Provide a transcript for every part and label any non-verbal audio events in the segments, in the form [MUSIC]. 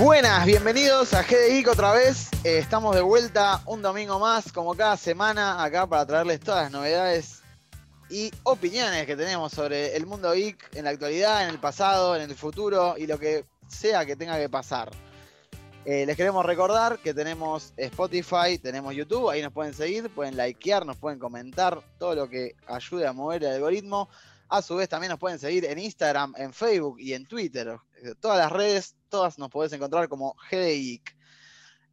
Buenas, bienvenidos a GDIC otra vez. Eh, estamos de vuelta un domingo más, como cada semana, acá para traerles todas las novedades y opiniones que tenemos sobre el mundo geek en la actualidad, en el pasado, en el futuro y lo que sea que tenga que pasar. Eh, les queremos recordar que tenemos Spotify, tenemos YouTube, ahí nos pueden seguir, pueden likear, nos pueden comentar todo lo que ayude a mover el algoritmo. A su vez también nos pueden seguir en Instagram, en Facebook y en Twitter. Todas las redes, todas nos podés encontrar como GDIC.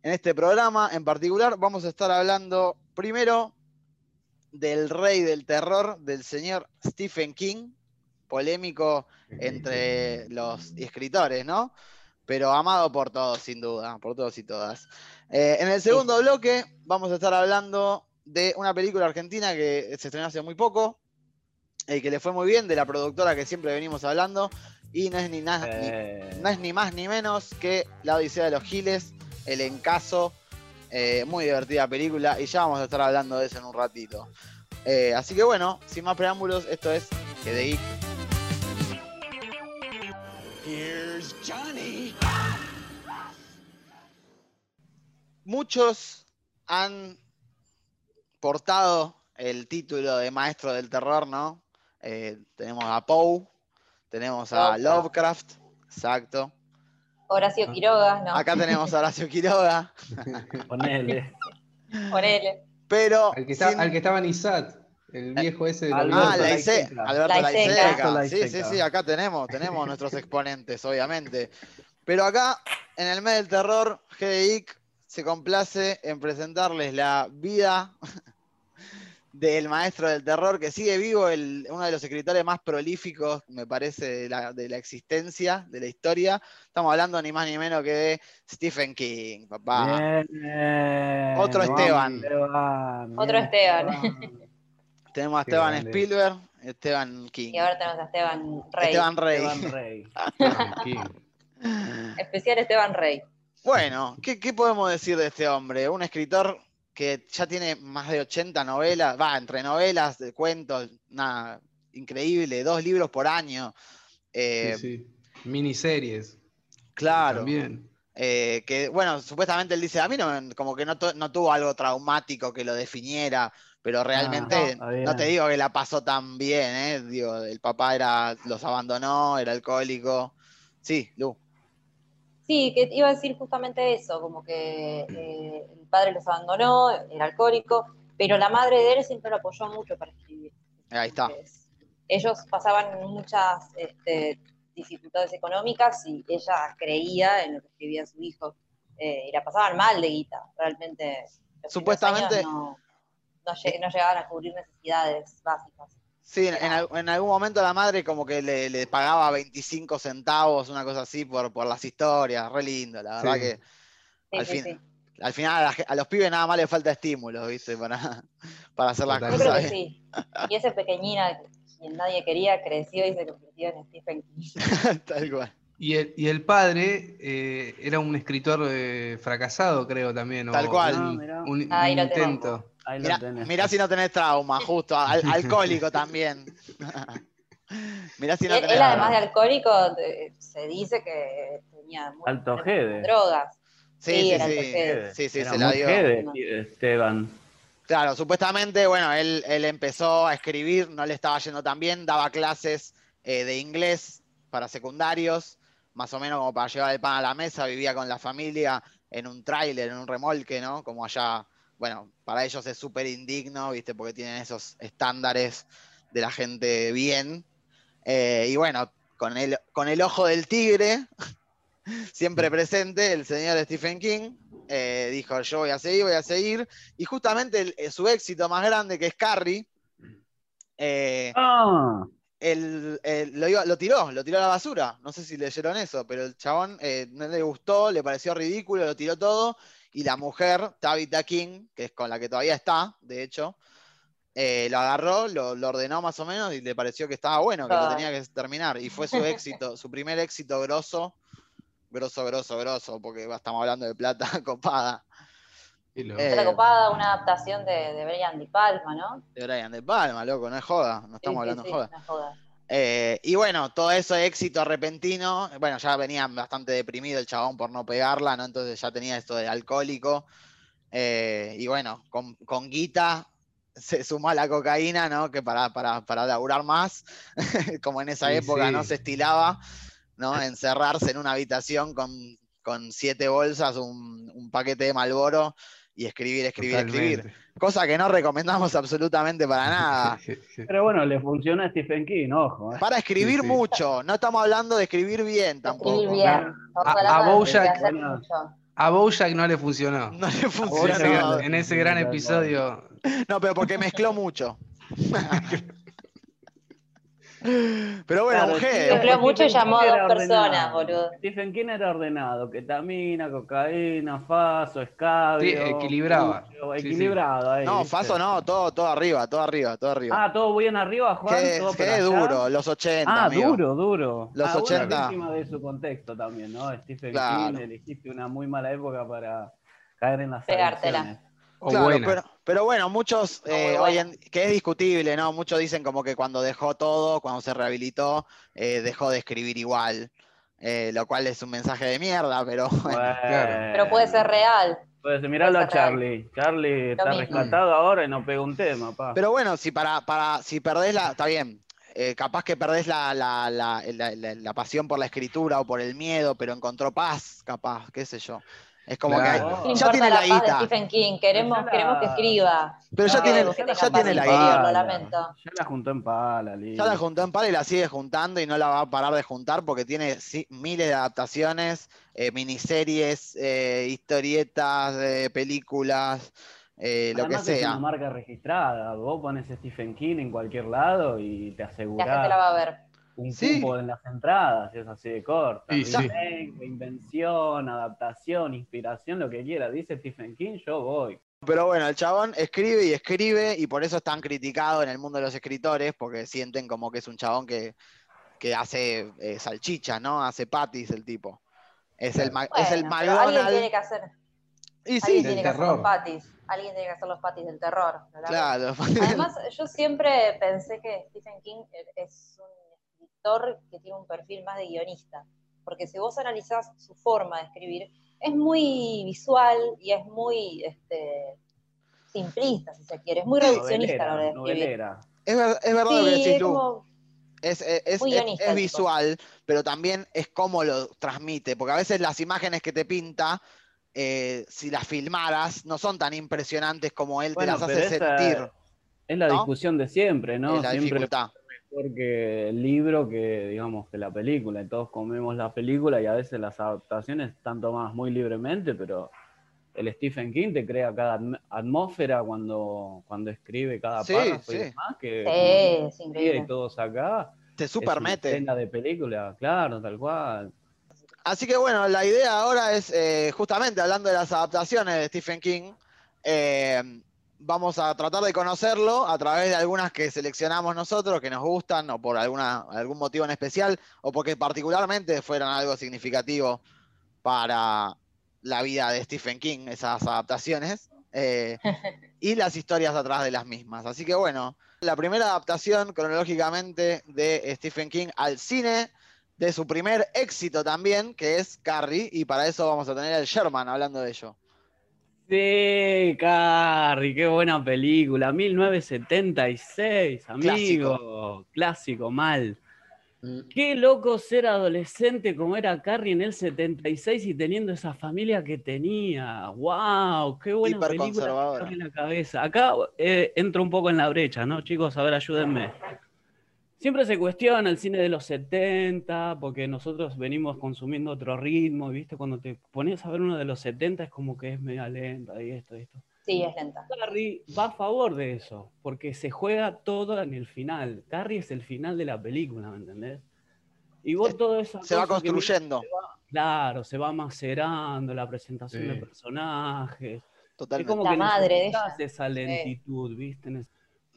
En este programa en particular vamos a estar hablando primero del rey del terror, del señor Stephen King, polémico entre los escritores, ¿no? Pero amado por todos, sin duda, por todos y todas. Eh, en el segundo bloque vamos a estar hablando de una película argentina que se estrenó hace muy poco, y que le fue muy bien, de la productora que siempre venimos hablando, y no es ni, na- ni- Eh, no es ni más ni menos que La Odisea de los Giles, El Encaso, eh, muy divertida película, y ya vamos a estar hablando de eso en un ratito. Eh, así que bueno, sin más preámbulos, esto es GDI. Here's Johnny. Muchos han portado el título de Maestro del Terror, ¿no? Eh, tenemos a Poe, tenemos a Lovecraft. Exacto. Horacio Quiroga, no, Acá tenemos a Horacio Quiroga, [LAUGHS] ponele. ponele. pero Al que, está- sin- al que estaba en ISAT, el viejo ese de Alberto Ah, los la Laiseca. ISE, Alberto Laiseca. Alberto Sí, sí, sí, acá tenemos, tenemos nuestros exponentes, obviamente. Pero acá, en el mes del terror, GDIC se complace en presentarles la vida del maestro del terror, que sigue vivo, el- uno de los escritores más prolíficos, me parece, de la, de la existencia, de la historia. Estamos hablando ni más ni menos que de Stephen King, papá. Bien, Otro Esteban. Otro Esteban. Tenemos a Esteban. Spielberg, Esteban King. Y ahora tenemos a Esteban Rey. Esteban Rey. Esteban Rey. King. Especial Esteban Rey. Bueno, ¿qué, qué podemos decir de este hombre? Un escritor que ya tiene más de 80 novelas, va, entre novelas, de cuentos, nada, increíble, dos libros por año. Eh, Sí, sí. Miniseries. Claro, También. eh, que bueno, supuestamente él dice, a mí no, como que no, no tuvo algo traumático que lo definiera, pero realmente no, no, te digo que la pasó tan bien, ¿eh? Digo, el papá era, los abandonó, era alcohólico. Sí, Lu. Sí, que iba a decir justamente eso, como que eh, el padre los abandonó, era alcohólico, pero la madre de él siempre lo apoyó mucho para escribir. Ahí está. Entonces, ellos pasaban muchas este, dificultades económicas y ella creía en lo que escribía su hijo. Eh, y la pasaban mal de guita, realmente. Supuestamente- no llegaban a cubrir necesidades básicas. Sí, en, en en algún momento la madre como que le, le pagaba 25 centavos, una cosa así, por, por las historias, re lindo, la verdad Sí. que Sí, Al sí, fin- sí. al final a, la ge- a los pibes nada más les falta estímulo, ¿viste? Para, [LAUGHS] para hacer las Yo creo que sí. Y ese pequeñina, quien nadie quería, creció y se convirtió en Stephen King. [LAUGHS] Tal cual. Y el, y el padre eh, era un escritor eh, fracasado, creo también. o Tal cual. Un, Ahí lo intento. Ahí lo Mirá, tenés. mirá si no tenés trauma, justo, al- [LAUGHS] alcohólico también. [LAUGHS] mirá si no él, tenés él, además de alcohólico, se dice que tenía Alto drogas. Sí, sí, sí, era sí. altojede. Sí, sí, Era se la dio. jede, Esteban. Claro, supuestamente, bueno, él, él empezó a escribir, no le estaba yendo tan bien, daba clases eh, de inglés para secundarios, más o menos como para llevar el pan a la mesa, vivía con la familia en un tráiler, en un remolque, ¿no? Como allá, bueno, para ellos es súper indigno, ¿viste? Porque tienen esos estándares de la gente bien. Eh, y bueno, con el, con el ojo del tigre, [LAUGHS] siempre presente, el señor Stephen King eh, dijo, yo voy a seguir, voy a seguir. Y justamente el- eh, su éxito más grande, que es Carrie, eh, Ah, él, él lo, lo tiró, lo tiró a la basura. No sé si leyeron eso, pero el chabón eh, no le gustó, le pareció ridículo, lo tiró todo. Y la mujer, Tabitha King, que es con la que todavía está, de hecho, eh, lo agarró, lo, lo ordenó más o menos y le pareció que estaba bueno, que lo tenía que terminar. Y fue su éxito, [LAUGHS] su primer éxito grosso, grosso, grosso, grosso, porque estamos hablando de plata [LAUGHS] copada. Eh, Otra copada, una adaptación de, de Brian Di Palma, ¿no? De Brian De Palma, loco, no es joda, no estamos Sí, hablando sí, de joda. no. Eh, y bueno, todo eso éxito repentino, bueno, ya venía bastante deprimido el chabón por no pegarla, ¿no? Entonces ya tenía esto de alcohólico. Eh, y bueno, con, con guita se sumó a la cocaína, ¿no? Que para, para, para laburar más, [LAUGHS] como en esa Sí, época no se estilaba, ¿no? Encerrarse en una habitación con, con siete bolsas, un, un paquete de Malboro y escribir, escribir, escribir. Cosa que no recomendamos absolutamente para [LAUGHS] nada. Pero bueno, le funciona a Stephen King, ojo. ¿eh? Para escribir sí. mucho, no estamos hablando de escribir bien tampoco. Escribir bien. Estamos A- a Bojack-. A Bojack no le funcionó. [LAUGHS] No le funcionó. En ese gran episodio. No, pero porque mezcló mucho. [LAUGHS] Pero bueno, Claro, mujer. Stephen- Mezcló mucho y llamó a dos personas, boludo. Stephen King era ordenado, ketamina, cocaína, faso, escabio. Sí, equilibraba. pucho, Sí, sí. equilibrado ahí, No. Faso no, todo, todo arriba, todo arriba, todo arriba. Ah, todo bien arriba, Juan. qué todo allá? duro, los 80. Ah, amigo. duro, duro. Los ah, bueno, 80. víctima de su contexto también, ¿no? Stephen Claro. King, elegiste una muy mala época para caer en las Pegártela. adicciones. O Claro, buena. pero, pero bueno, muchos, eh, buena. hoy en- que es discutible, ¿no? Muchos dicen como que cuando dejó todo, cuando se rehabilitó, eh, dejó de escribir igual. eh, lo cual es un mensaje de mierda, pero [LAUGHS] bueno. Bueno. Pero puede ser real. Puede ser, miralo a puede ser real. Charlie. Charlie está mismo. rescatado ahora y no pega un tema, pa. Pero bueno, si para, para, si perdés la, está bien, eh, capaz que perdés la, la, la, la- la- la pasión por la escritura o por el miedo, pero encontró paz, capaz, qué sé yo. Es como Claro. que ya importa tiene la, la paz de guita, Stephen King. Queremos, Ya la- queremos que escriba. pero ya No tiene, tenga ya tiene la guita. lo lamento. Ya la juntó en pala, Ya listo. la juntó en pala y la sigue juntando y no la va a parar de juntar porque tiene miles de adaptaciones, eh, miniseries, eh, historietas, eh, películas, eh, lo Además que es sea. una marca registrada. Vos pones Stephen King en cualquier lado y te La gente asegurás la va a ver. Un Sí. cupo en las entradas, es así de corta. Y sí. Remake, Invención, adaptación, inspiración, lo que quiera. Dice Stephen King, yo voy. Pero bueno, el chabón escribe y escribe y por eso es tan criticado en el mundo de los escritores, porque sienten como que es un chabón que, que hace eh, salchichas, ¿no? Hace patis el tipo. Es el, ma- es el Bueno, pero alguien tiene McDonald's. que hacer, Y alguien sí, del tiene que hacer los patis. Alguien tiene que hacer los patis del terror. ¿no? claro. Además, yo siempre pensé que Stephen King es un escritor que tiene un perfil más de guionista, porque si vos analizás su forma de escribir, es muy visual y es muy este, simplista, si se quiere, es muy reduccionista a la hora de escribir. novelera. Es, ver- es verdad lo que es como, Es, es- es- Muy es- guionista es el tipo. visual, pero también es cómo lo transmite, porque a veces las imágenes que te pinta, eh, si las filmaras, no son tan impresionantes como él Bueno, te las hace sentir. Es la ¿no? discusión de siempre, ¿no? es la siempre dificultad. Mejor que el libro que, digamos, que la película. Y todos comemos la película y a veces las adaptaciones están tomadas muy libremente, pero el Stephen King te crea cada atm- atmósfera cuando, cuando escribe cada Sí, párrafo y demás, que sí, es y todos acá. Te es super una mete. escena de película, claro, tal cual. Así que bueno, la idea ahora es, eh, justamente hablando de las adaptaciones de Stephen King, eh, vamos a tratar de conocerlo a través de algunas que seleccionamos nosotros, que nos gustan, o por alguna, algún motivo en especial, o porque particularmente fueron algo significativo para la vida de Stephen King, esas adaptaciones, eh, [LAUGHS] y las historias atrás de las mismas. Así que bueno, la primera adaptación cronológicamente de Stephen King al cine de su primer éxito también, que es Carrie, y para eso vamos a tener al Sherman hablando de ello. Sí, Carrie, qué buena película. 1976, amigo. Clásico, mal. Qué loco ser adolescente como era Carrie en el 76 y teniendo esa familia que tenía. ¡Wow! ¡Qué buena película! En la cabeza. Acá eh, entro un poco en la brecha, ¿no, chicos? A ver, ayúdenme. Siempre se cuestiona el cine de los 70, porque nosotros venimos consumiendo otro ritmo, ¿viste? Cuando te pones a ver uno de los 70 es como que es media lenta y esto, y esto. Sí, es lenta. Carrie va a favor de eso, porque se juega todo en el final. Carrie es el final de la película, ¿me entendés? Y vos todo eso. Se va construyendo, Claro, se va macerando la presentación Sí. de personajes. Es totalmente. como La que madre de esa lentitud, ¿viste?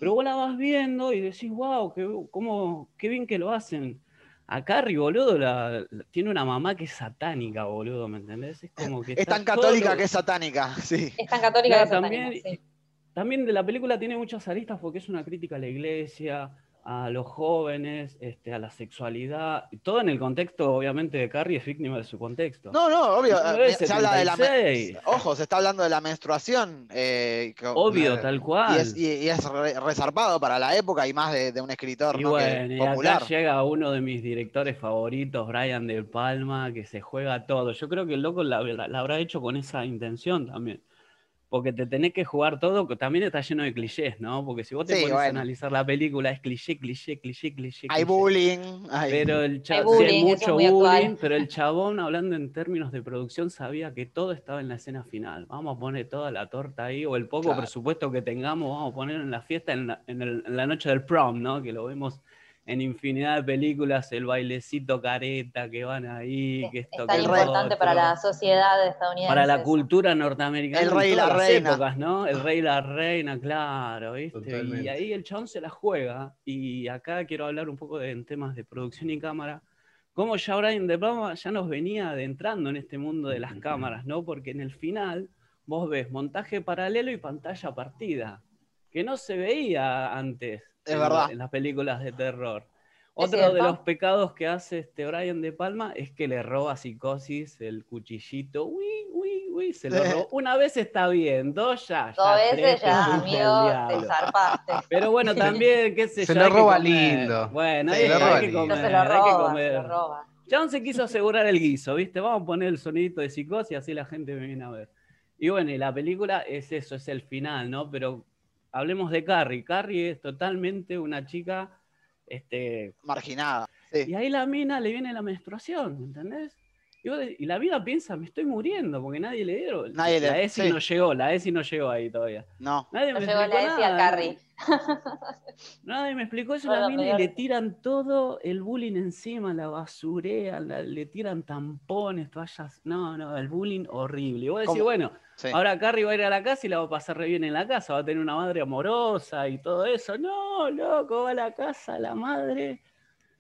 Pero vos la vas viendo y decís, wow, qué, cómo, qué bien que lo hacen. A Carrie, boludo, la- la- tiene una mamá que es satánica, boludo, ¿me entendés? Es como que Es tan católica todo- que es satánica, sí. Es tan católica Claro, que es también, satánica, sí. también de la película tiene muchas aristas porque es una crítica a la iglesia, a los jóvenes, este, a la sexualidad, todo en el contexto, obviamente, de Carrie es víctima de su contexto. No, no, obvio. eh, 1976. Se habla de la. Ojo, se está hablando de la menstruación. eh, Obvio, tal cual. Y es, y- y es re- resarpado para la época y más de, de un escritor Y ¿no? que- bueno, y popular. acá llega uno de mis directores favoritos, Brian De Palma, que se juega todo. Yo creo que el loco la, la- la habrá hecho con esa intención también. Porque te tenés que jugar todo, que también está lleno de clichés, ¿no? Porque si vos te Sí, pones a analizar la película, es cliché, cliché, cliché, cliché. Hay cliché. bullying. hay- Pero el Hay bullying, eso es mucho actual. bullying, pero el [LAUGHS] chabón, hablando en términos de producción, sabía que todo estaba en la escena final. Vamos a poner toda la torta ahí, o el poco Claro. presupuesto que tengamos, vamos a poner en la fiesta, en la, en el- en la noche del prom, ¿no? Que lo vemos en infinidad de películas, el bailecito careta que van ahí, que Es esto, tan que lo importante para la sociedad estadounidense. Para la cultura norteamericana. El rey y la reina. épocas, ¿no? El rey y la reina, claro, ¿viste? Y ahí el chabón se la juega. Y acá quiero hablar un poco de, en temas de producción y cámara. Cómo ya Brian De Palma ya nos venía adentrando en este mundo de las cámaras, ¿no? Porque en el final vos ves montaje paralelo y pantalla partida, que no se veía antes Es en, verdad. en las películas de terror. Otro de los pecados que hace este Brian De Palma es que le roba a Psicosis el cuchillito. Uy, uy, uy, se lo robó. Una vez está bien, dos ya. Dos ya, veces ya, amigo, te zarpaste. Pero bueno, también, qué sé Se yo, lo hay que roba comer. lindo. Bueno, Se hay, lo que comer, No se lo hay que roba, se comer. lo roba. Chabón se quiso asegurar el guiso, ¿viste? Vamos a poner el sonidito de psicosis y así la gente me viene a ver. Y bueno, y la película es eso, es el final, ¿no? Pero hablemos de Carrie. Carrie es totalmente una chica, este, Marginada. Sí. y ahí la mina le viene la menstruación, ¿entendés? Y, vos de- y la vida piensa, me estoy muriendo porque nadie le dieron. Nadie la ESI sí. no llegó, la ESI no llegó ahí todavía. No. Nadie No me llegó la explicó ESI a nada. Carrie. [LAUGHS] Nadie me explicó eso Bueno, la mina y le tiran todo el bullying encima, la basurean, la- le tiran tampones, toallas. No, no, el bullying horrible. Y vos decís, ¿Cómo? bueno, Sí. ahora Carrie va a ir a la casa y la va a pasar re bien en la casa, va a tener una madre amorosa y todo eso. No, loco, va a la casa la madre.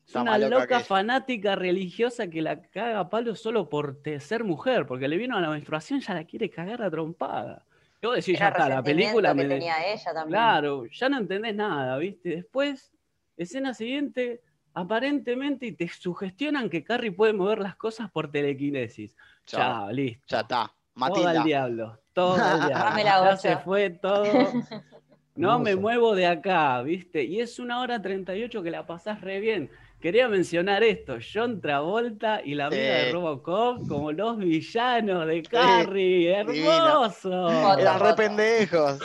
Es Está una loca loca que ella. fanática religiosa que la caga a palo solo por ser mujer, porque le vino a la menstruación, ya la quiere cagar a trompada. Y vos decís, ya está, la película resentimiento me, que de- tenía ella también. Claro, ya no entendés nada, ¿viste? Después, escena siguiente, aparentemente y te sugestionan que Carrie puede mover las cosas por telequinesis. Chao. Chao, listo. Ya está. Todo al diablo. Todo al [LAUGHS] diablo. Ya se fue todo. [LAUGHS] No me muevo de acá, ¿viste? Y es una hora 38 que la pasás re bien. Quería mencionar esto, John Travolta y la amiga de Sí. Robocop como los villanos de Carrie. ¡Hermoso! Eran re pendejos.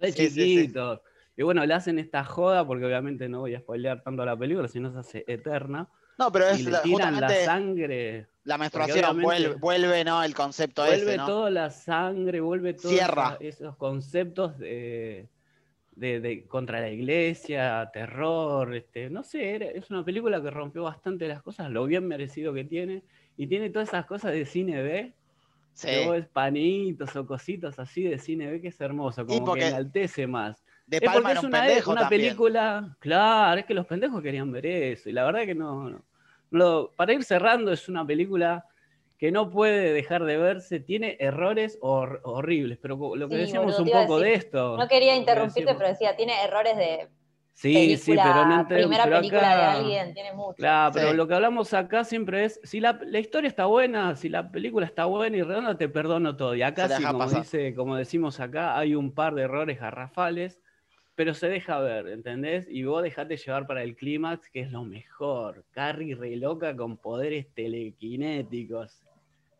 Re Sí, sí, sí. chiquitos. Y bueno, le hacen esta joda, porque obviamente no voy a spoilear tanto la película, si no se hace eterna. No, pero Y es le la- tiran la sangre. la menstruación vuelve, vuelve, ¿no? El concepto Vuelve ese, ¿no? toda la sangre, vuelve todos esos conceptos de, de- de- contra la iglesia, terror, este, no sé, era- es una película que rompió bastante las cosas, lo bien merecido que tiene, y tiene todas esas cosas de cine B, Sí. ves panitos o cositas así de cine B que es hermoso, como que enaltece más. De Es porque era es un una, pendejo una también. película, claro, es que los pendejos querían ver eso, y la verdad que no, no. Lo- para ir cerrando, es una película que no puede dejar de verse, tiene errores hor- horribles, pero lo que Sí, decíamos boludo, un poco de esto. No quería interrumpirte, pero decía, tiene errores de Sí, película, sí, pero no entre- primera pero película de alguien, tiene mucho. Claro, pero Sí. lo que hablamos acá siempre es, si la, la historia está buena, si la película está buena y redonda, te perdono todo. Y acá sí, como, dice, como decimos acá, hay un par de errores garrafales, pero se deja ver, ¿entendés? Y vos dejate llevar para el clímax, que es lo mejor. Carrie re loca con poderes telequinéticos.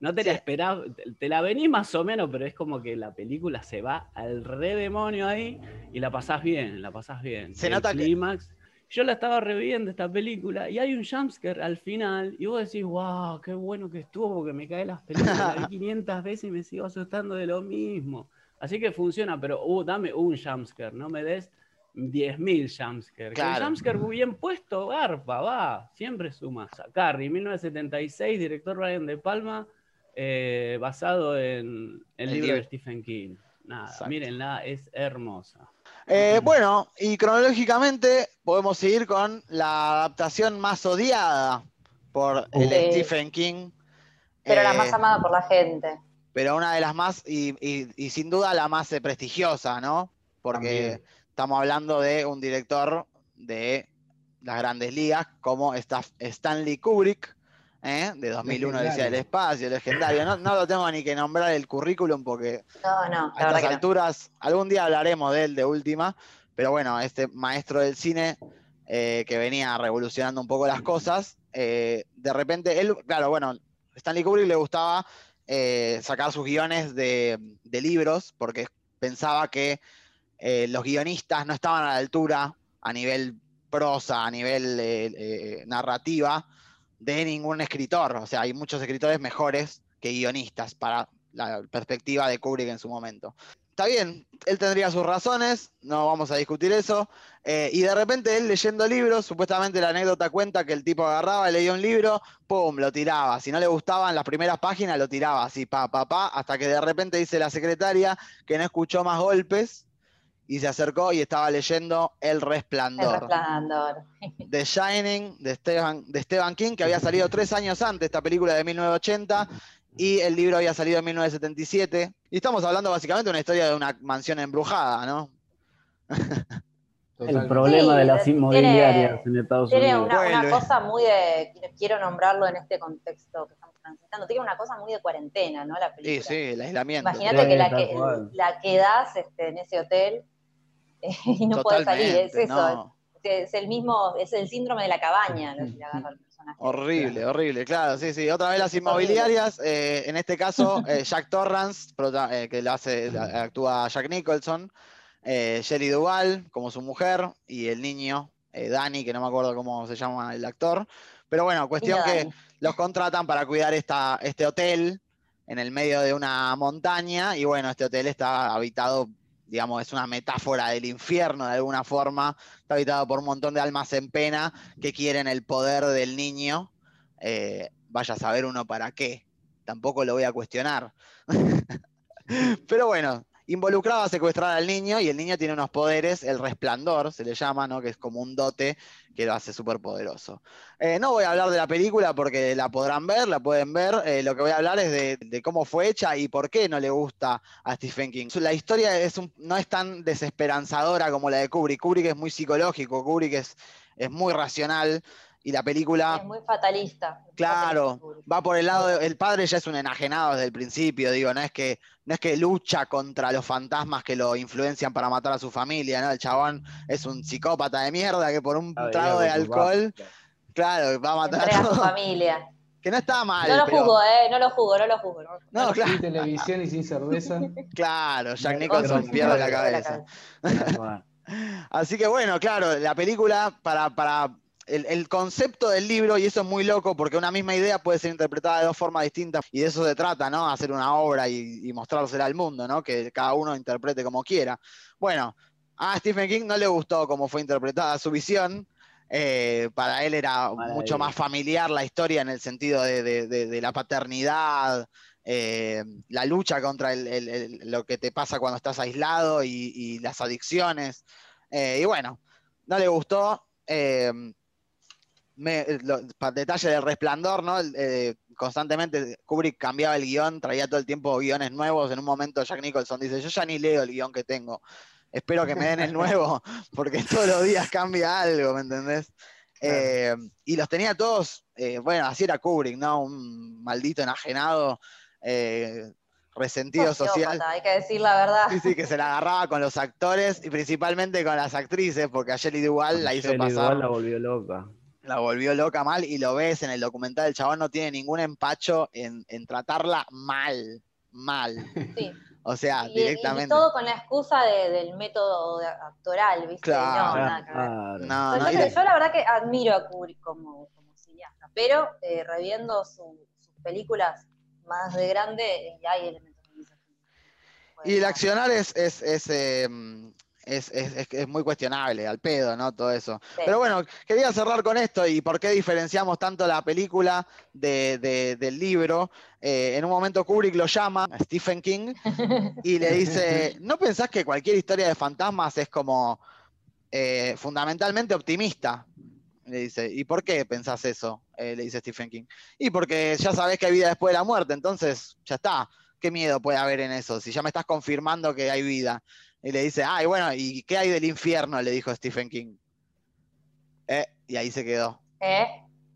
No te la esperás, te- la venís más o menos, pero es como que la película se va al re demonio ahí y la pasás bien, la pasás bien. Se El nota que- clímax. Yo la estaba reviendo esta película y hay un jumpscare al final y vos decís, wow, qué bueno que estuvo porque me cae las películas, la vi 500 veces y me sigo asustando de lo mismo. Así que funciona, pero uh, dame un jumpscare, no me des 10.000 jumpscare. Que Claro. el jumpscare bien puesto, garpa, va, siempre suma. Carrie, 1976, director Brian De Palma, eh, basado en el, El libro libro. de Stephen King. Nada, Exacto. mírenla, es hermosa. Eh, bueno, y cronológicamente podemos seguir con la adaptación más odiada por el Sí. Stephen King. Pero la Eh, más amada por la gente. Pero una de las más, y, y- y sin duda la más eh, prestigiosa, ¿no? Porque También. estamos hablando de un director de las grandes ligas, como Stanley Kubrick, ¿eh? de 2001 decía el espacio, legendario. No, no lo tengo ni que nombrar el currículum porque No, no, a estas que no. alturas, algún día hablaremos de él de última, pero bueno, este maestro del cine eh, que venía revolucionando un poco las cosas, eh, de repente, él, claro, bueno, Stanley Kubrick le gustaba eh, sacar sus guiones de, libros porque pensaba que eh, los guionistas no estaban a la altura a nivel prosa, a nivel eh, narrativa, de ningún escritor. O sea, hay muchos escritores mejores que guionistas para la perspectiva de Kubrick en su momento. Está bien, él tendría sus razones, no vamos a discutir eso. eh, y de repente él leyendo libros, supuestamente la anécdota cuenta que el tipo agarraba, leía un libro, pum, lo tiraba. Si no le gustaban las primeras páginas, lo tiraba así, pa, pa, pa, hasta que de repente dice la secretaria que no escuchó más golpes y se acercó y estaba leyendo El El Resplandor. resplandor. [LAUGHS] The Shining de Stephen, de Stephen King, que había salido tres años antes, esta película de 1980, y el libro había salido en 1977. Y estamos hablando básicamente de una historia de una mansión embrujada, ¿no? El problema Sí, de las tiene- inmobiliarias en Estados Tiene Unidos. una, una cosa muy de, quiero nombrarlo en este contexto que estamos transitando, tiene una cosa muy de cuarentena, ¿no? La Sí, película. sí, el aislamiento. Imagínate Sí, que la, que la quedas este, en ese hotel eh, [LAUGHS] y no puedes salir, es eso. no. Es el mismo, es el síndrome de la cabaña lo que le agarra al personaje. Horrible, horrible, claro, sí, sí. Otra vez las inmobiliarias, eh, en este caso, eh, Jack Torrance, eh, que lo hace, la- actúa Jack Nicholson, eh, Shelley Duvall como su mujer, y el niño, eh, Danny, que no me acuerdo cómo se llama el actor. Pero bueno, cuestión que los contratan para cuidar esta, este hotel en el medio de una montaña, y bueno, este hotel está habitado, digamos, es una metáfora del infierno de alguna forma, está habitado por un montón de almas en pena que quieren el poder del niño. Eh, vaya a saber uno para qué. Tampoco lo voy a cuestionar. [LAUGHS] Pero bueno, involucraba a secuestrar al niño y el niño tiene unos poderes, el resplandor se le llama, ¿no? que es como un dote que lo hace súper poderoso. Eh, no voy a hablar de la película porque la podrán ver, la pueden ver. Eh, lo que voy a hablar es de, cómo fue hecha y por qué no le gusta a Stephen King. La historia no es tan desesperanzadora como la de Kubrick. Kubrick es muy psicológico, Kubrick es muy racional y la película... Es muy fatalista. Claro, Fatalista. va por el lado de- el padre ya es un enajenado desde el principio, digo, no es que no es que lucha contra los fantasmas que lo influencian para matar a su familia, ¿no? El chabón es un psicópata de mierda que por un trago de alcohol, claro, va a matar a a su familia. [LAUGHS] Que no está mal, No lo pero- juzgo, ¿eh? No lo juzgo, no lo juzgo. no claro, Sin televisión y sin cerveza. [LAUGHS] claro, Jack Nicholson pierde la cabeza. Tal cual. [LAUGHS] Así que bueno, claro, la película para, para el, el concepto del libro, y eso es muy loco, porque una misma idea puede ser interpretada de dos formas distintas, y de eso se trata, ¿no? Hacer una obra y, y mostrársela al mundo, ¿no? Que cada uno interprete como quiera. Bueno, a Stephen King no le gustó cómo fue interpretada su visión. eh, para él era mucho más familiar la historia en el sentido de, de- de- de la paternidad, eh, la lucha contra el- el- el- lo que te pasa cuando estás aislado y, y las adicciones. Eh, y bueno, no le gustó. Eh, me- lo- pa- detalle del resplandor, ¿no? Eh, constantemente Kubrick cambiaba el guion, traía todo el tiempo guiones nuevos. En un momento Jack Nicholson dice, yo ya ni leo el guion que tengo. Espero que me den el nuevo, [LAUGHS] porque todos los días cambia algo, ¿me entendés? Claro. Eh, y los tenía todos, eh, bueno, así era Kubrick, ¿no? Un maldito enajenado, eh, resentido social. Sociópata, Hay que decir la verdad. Sí, sí, que se la agarraba con los actores y principalmente con las actrices, porque a Shelley Duvall la hizo Shelley pasar, Duvall la volvió loca. La volvió loca mal y lo ves en el documental, el chabón no tiene ningún empacho en, en tratarla mal, mal. Sí. O sea, Y- y, directamente. todo con la excusa de- del método actoral, ¿viste? Claro. No, nada que ver. No, no, yo, la verdad que admiro a Kubrick como, como cineasta, pero eh, reviendo su- sus películas más de grande, eh, ya hay elementos de. Y el accionar es, es, es, eh, es, es- es- muy cuestionable, al pedo, ¿no? Todo eso. sí. Pero bueno, quería cerrar con esto y por qué diferenciamos tanto la película de- de- del libro. Eh, en un momento Kubrick lo llama a Stephen King y le dice, [LAUGHS] ¿no pensás que cualquier historia de fantasmas es como eh, fundamentalmente optimista? Le dice, ¿y por qué pensás eso? Eh, le dice Stephen King. Y porque ya sabés que hay vida después de la muerte, entonces ya está. ¿Qué miedo puede haber en eso? Si ya me estás confirmando que hay vida. Y le dice, ay, bueno, ¿y qué hay del infierno? Le dijo Stephen King. Eh, y ahí se quedó. ¿Eh?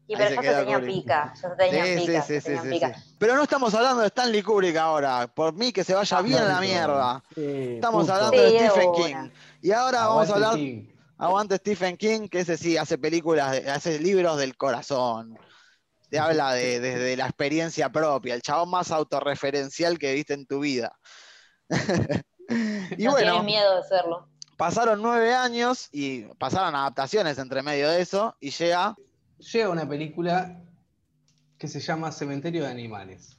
Y Ahí pero se ya se tenía pica, tenía Sí, pica, sí, sí, pica. Pero no estamos hablando de Stanley Kubrick ahora. Por mí que se vaya Ah, bien a la mierda. Sí, Estamos justo. hablando de Sí, de Stephen. King. Y ahora vamos a hablar. King. Aguante Stephen King, que ese sí hace películas, hace libros del corazón. Te habla de, [LAUGHS] desde la experiencia propia, el chabón más autorreferencial que viste en tu vida. [LAUGHS] y no bueno, tienes miedo de serlo. pasaron nueve años y pasaron adaptaciones entre medio de eso y llega. Llega una película que se llama Cementerio de Animales.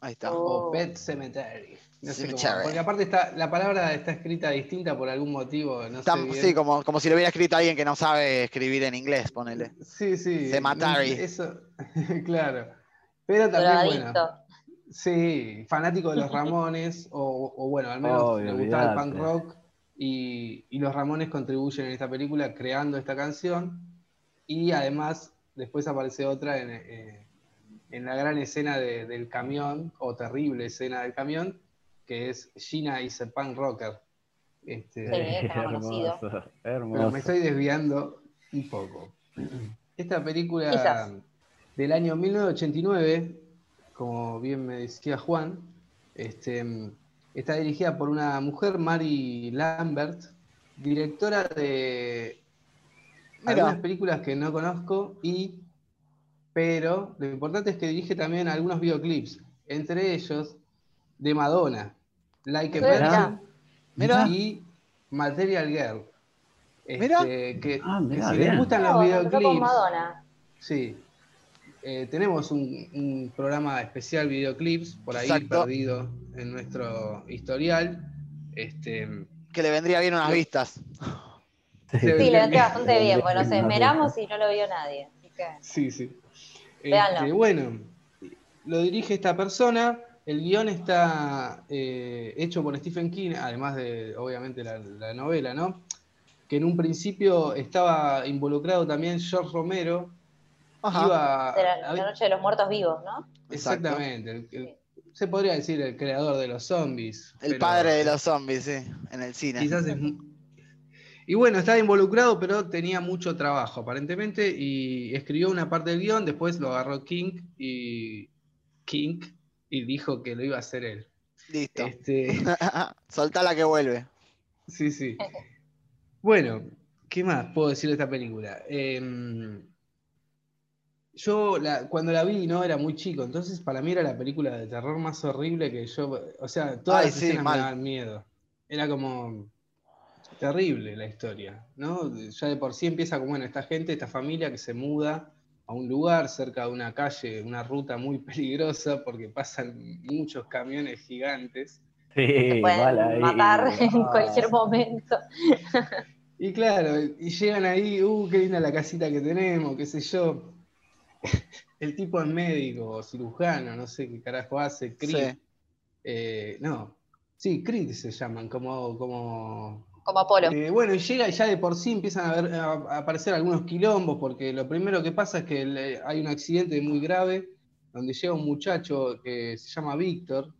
Ahí está. Oh. O Pet Cemetery. No sé cómo- Cemetery. porque aparte está, la palabra está escrita distinta por algún motivo. No Está- sé bien. sí, como, como si lo hubiera escrito alguien que no sabe escribir en inglés, ponele. Sí, sí. Cemetery. Eso, [LAUGHS] claro. Pero también, bueno. Sí, fanático de los [LAUGHS] Ramones, o, o bueno, al menos Obvio, le gustaba el punk rock, y, y los Ramones contribuyen en esta película creando esta canción, y además después aparece otra en, eh, en la gran escena de- del camión, o terrible escena del camión, que es Gina is a punk rocker. Este, Sí, [LAUGHS] conocido. hermoso, pero hermoso. me estoy desviando un poco. [CLEARS THROAT] Esta película Quizás. del año 1989, como bien me decía Juan, este, está dirigida por una mujer, Mary Lambert, directora de Mira. algunas películas que no conozco, y, pero lo importante es que dirige también algunos videoclips, entre ellos de Madonna, Like a. Virgin Mira. y Material Girl. Este, Mira. Que, Ah, que mirá, si bien. les gustan No, los videoclips, Madonna. sí. Eh, tenemos un, un programa especial videoclips por ahí Exacto. perdido en nuestro historial. Este, Que le vendría bien unas vistas. [LAUGHS] Sí, le vendría bastante bien, pues nos esmeramos y no lo vio nadie. Así que Sí, sí. Este, bueno, lo dirige esta persona. El guion está eh, hecho por Stephen King, además de, obviamente, la, la novela, ¿no? Que en un principio estaba involucrado también George Romero. Ajá. Iba, de la, noche de los muertos vivos, ¿no? exactamente. el- el- se podría decir el creador de los zombies. El pero padre de los zombies, sí, en el cine. Quizás es Y bueno, estaba involucrado, pero tenía mucho trabajo, aparentemente, y escribió una parte del guion, después lo agarró King y King y dijo que lo iba a hacer él. Listo. Este, [LAUGHS] Soltala que vuelve. sí, sí. Bueno, ¿qué más puedo decir de esta película? Em, yo la- cuando la vi, no era muy chico, entonces para mí era la película de terror más horrible que yo, o sea, todas Ay, las sí, escenas mal. me daban miedo. Era como terrible la historia, ¿no? Ya de por sí empieza como, bueno, esta gente, esta familia que se muda a un lugar cerca de una calle, una ruta muy [LAUGHS] peligrosa porque pasan muchos camiones gigantes. Sí, Se pueden igual ahí. matar en cualquier momento. Y claro, y llegan ahí, uh, qué linda la casita que tenemos, qué sé yo. [LAUGHS] El tipo es médico o cirujano, no sé qué carajo hace, Creed. Sí. Eh, no, sí, Creed se llaman, como, como Como Apolo. Eh, bueno, y llega y ya de por sí empiezan a, ver- a- a aparecer algunos quilombos, porque lo primero que pasa es que le- hay un accidente muy grave donde llega un muchacho que se llama Víctor,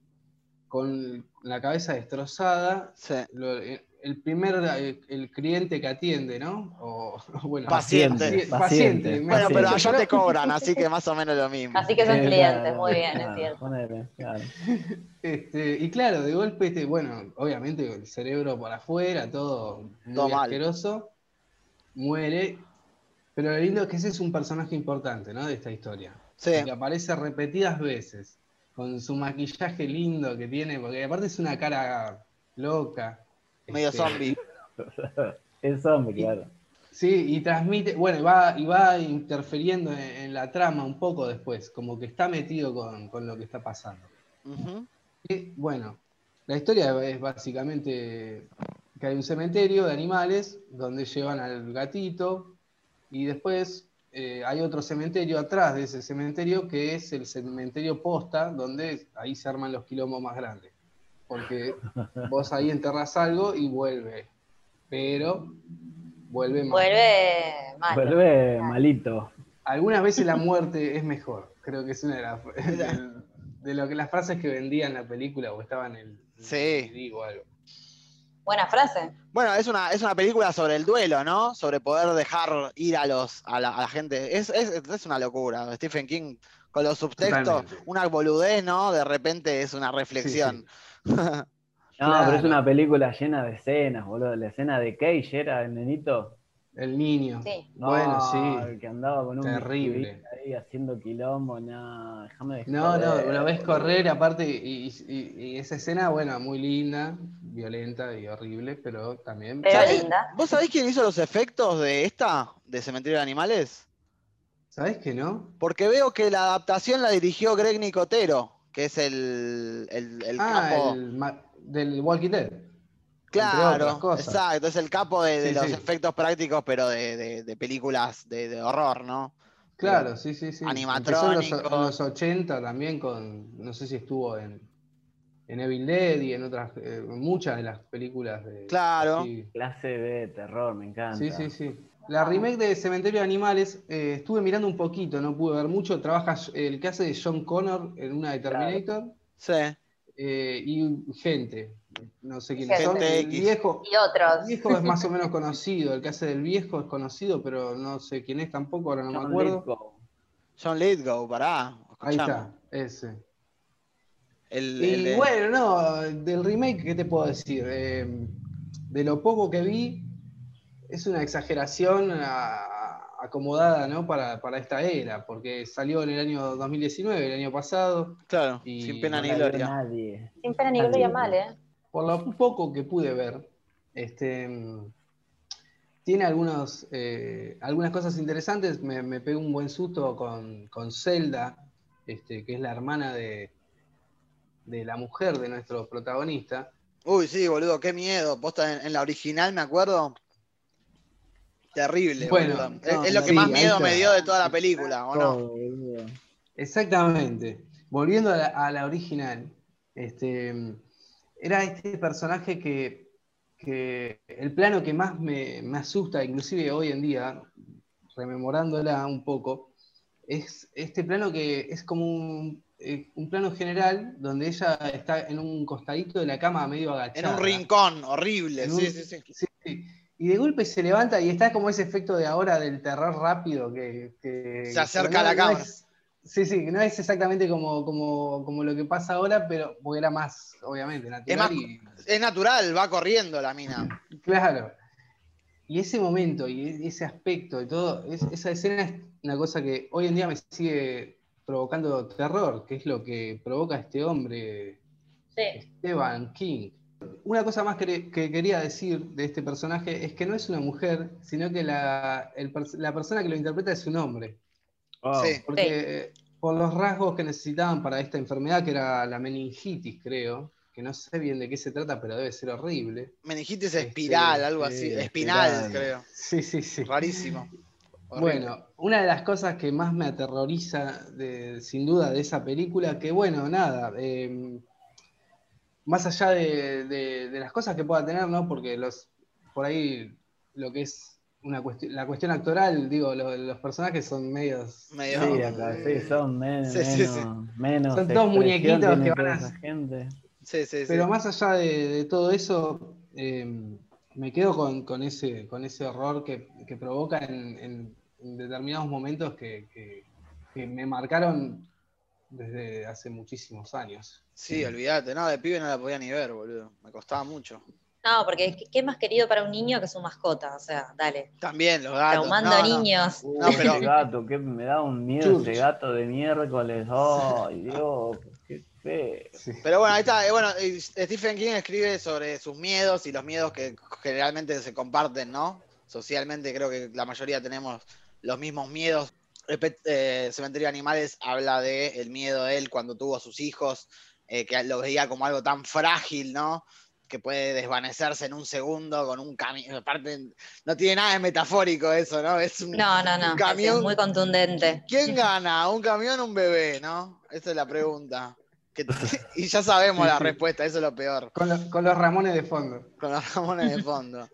con la cabeza destrozada. Sí. Lo- eh, el primer, eh, el cliente que atiende, ¿no? O, [LAUGHS] bueno, Paciente. paciente. Bueno, pero allá te cobran, así que más o menos lo mismo. Así que son clientes, claro, muy bien, claro, es cierto. ponele, claro. [LAUGHS] Este, y claro, de golpe, este, bueno, obviamente el cerebro por afuera, todo muy Todo mal. asqueroso, muere. Pero lo lindo es que ese es un personaje importante, ¿no? De esta historia. Sí. Que aparece repetidas veces, con su maquillaje lindo que tiene, porque aparte es una cara loca. Medio este, zombie. [LAUGHS] Es zombie, claro. Sí, y transmite, bueno, y va, y va interfiriendo en, en la trama un poco después, como que está metido con, con lo que está pasando. Y, bueno, la historia es básicamente que hay un cementerio de animales donde llevan al gatito y después eh, hay otro cementerio atrás de ese cementerio que es el cementerio posta, donde ahí se arman los quilombos más grandes. Porque vos ahí enterrás algo y vuelve, pero vuelve mal. Vuelve mal. Vuelve malito. Algunas veces la muerte es mejor. Creo que es una de las de, [LAUGHS] de lo que las frases que vendían la película o estaban en el Sí. DVD o algo. Buena frase. Bueno, es una, es una película sobre el duelo, ¿no? Sobre poder dejar ir a los a la, a la gente. Es, es, es una locura. Stephen King con los subtextos, Totalmente. una boludez, ¿no? De repente es una reflexión. [LAUGHS] No, Claro. pero es una película llena de escenas, boludo. La escena de Cage era el nenito. El niño. Sí. No, Bueno, sí. el que andaba con un Terrible. ahí haciendo quilombo, no, déjame de No, no, lo ves correr, aparte, y, y- y esa escena, bueno, muy linda, violenta y horrible, pero también. Pero ¿Sabés? linda. ¿Vos sabés quién hizo los efectos de esta, de Cementerio de Animales? ¿Sabes que no? Porque veo que la adaptación la dirigió Greg Nicotero, que es el, el, el ah, capo. el del Walking Dead. Claro, exacto, es el capo de, de Sí, los sí. efectos prácticos, pero de, de- de películas de, de horror, ¿no? Claro, sí, sí, sí. Empezó en los, Animatrónicos. en los 80 también con, no sé si estuvo en, en Evil Dead y en otras, eh, muchas de las películas de... Claro. Clase de terror, me encanta. Sí, sí, sí. La remake de Cementerio de Animales, eh, estuve mirando un poquito, no pude ver mucho. Trabaja el que hace de John Connor en una de Terminator Sí. eh, y gente. No sé quiénes Gente son. El X. viejo, Y otros. el viejo es más o menos conocido. El que hace del viejo es conocido, pero no sé quién es tampoco, ahora no me John acuerdo. Lithgow. John Lithgow, pará. Ahí está, ese. El, Y el bueno, no, del remake, ¿qué te puedo decir? Eh, de lo poco que vi, es una exageración a- acomodada, ¿no? Para, para esta era, porque salió en el año 2019, el año pasado. claro, y sin pena ni gloria. nadie. Sin pena ni gloria mal, ¿eh? Por lo poco que pude ver, este, tiene algunos, eh, algunas cosas interesantes. Me, me pegué un buen susto con, con Zelda, este, que es la hermana de, de la mujer de nuestro protagonista. Uy, sí, boludo, qué miedo. Posta en, en la original, me acuerdo. Terrible, Bueno. Es- no, es, lo que sí, más miedo me dio de toda la película, ¿o no? Exactamente. Volviendo a la, a la original, este, era este personaje que, que el plano que más me, me asusta, inclusive hoy en día, rememorándola un poco, es este plano que es como un, eh, un plano general donde ella está en un costadito de la cama medio En agachada. un rincón horrible, En sí, un- sí, sí. Sí, sí. Y de golpe se levanta y está como ese efecto de ahora del terror rápido que, que- Se acerca a la cámara. es- sí, sí, que no es exactamente como, como, como lo que pasa ahora, pero porque era más, obviamente, natural. más- y- Es natural, va corriendo la mina. claro. Y ese momento y e- ese aspecto y todo, es- esa escena es una cosa que hoy en día me sigue provocando terror, que es lo que provoca este hombre, Sí. Stephen King. Una cosa más que, que quería decir de este personaje es que no es una mujer, sino que la, el la persona que lo interpreta es un hombre. Oh, Sí. Porque eh, por los rasgos que necesitaban para esta enfermedad, que era la meningitis, creo, que no sé bien de qué se trata, pero debe ser horrible. Meningitis Este, espiral, algo sí, así. Espinal, espiral. creo. Sí, sí, sí. Rarísimo. Horrible. Bueno, una de las cosas que más me aterroriza, de- sin duda, de esa película, que bueno, nada, eh, más allá de, de- de las cosas que pueda tener, ¿no? Porque los, por ahí lo que es una cuestión, la cuestión actoral, digo, lo- los personajes son medios... Medio- Sí, acá, sí, son men- Sí, sí, sí. menos, Son todos expresión muñequitos que van a- gente. Sí, sí, sí. Pero más allá de, de todo eso, eh, me quedo con, con ese, con ese horror que, que provoca en, en- en determinados momentos que, que- que me marcaron desde hace muchísimos años. Sí, olvídate, no, de pibe no la podía ni ver, boludo. Me costaba mucho. No, porque ¿qué- ¿qué más querido para un niño que su mascota? O sea, dale. También los gatos. Traumando no, no. niños. No, pero- Ese gato, que me da un miedo Church. ese gato de miércoles. Ay, Dios, qué feo. Sí. Pero bueno, ahí está. eh, bueno, Stephen King escribe sobre sus miedos y los miedos que generalmente se comparten, ¿no? Socialmente creo que la mayoría tenemos los mismos miedos. Eh, Cementerio de Animales habla de el miedo de él cuando tuvo a sus hijos, eh, que lo veía como algo tan frágil, ¿no? Que puede desvanecerse en un segundo con un camión. Aparte, no tiene nada de metafórico eso, ¿no? Es un, No, no, no. un es camión. muy contundente. ¿Quién gana? ¿Un camión o un bebé, no? Esa es la pregunta. Que- [LAUGHS] y ya sabemos la respuesta, eso es lo peor, con los Ramones de fondo. con los Ramones de fondo.